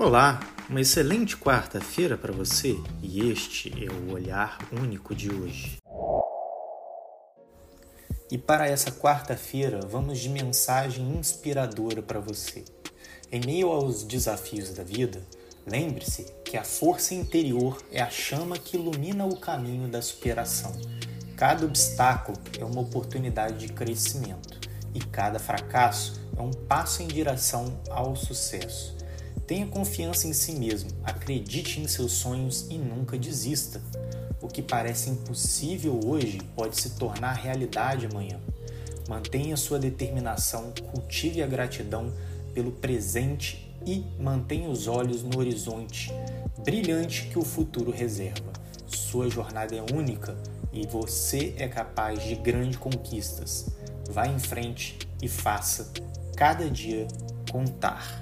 Olá, uma excelente quarta-feira para você e este é o Olhar Único de hoje. E para essa quarta-feira, vamos de mensagem inspiradora para você. Em meio aos desafios da vida, lembre-se que a força interior é a chama que ilumina o caminho da superação. Cada obstáculo é uma oportunidade de crescimento e cada fracasso é um passo em direção ao sucesso. Tenha confiança em si mesmo, acredite em seus sonhos e nunca desista. O que parece impossível hoje pode se tornar realidade amanhã. Mantenha sua determinação, cultive a gratidão pelo presente e mantenha os olhos no horizonte brilhante que o futuro reserva. Sua jornada é única e você é capaz de grandes conquistas. Vá em frente e faça cada dia contar.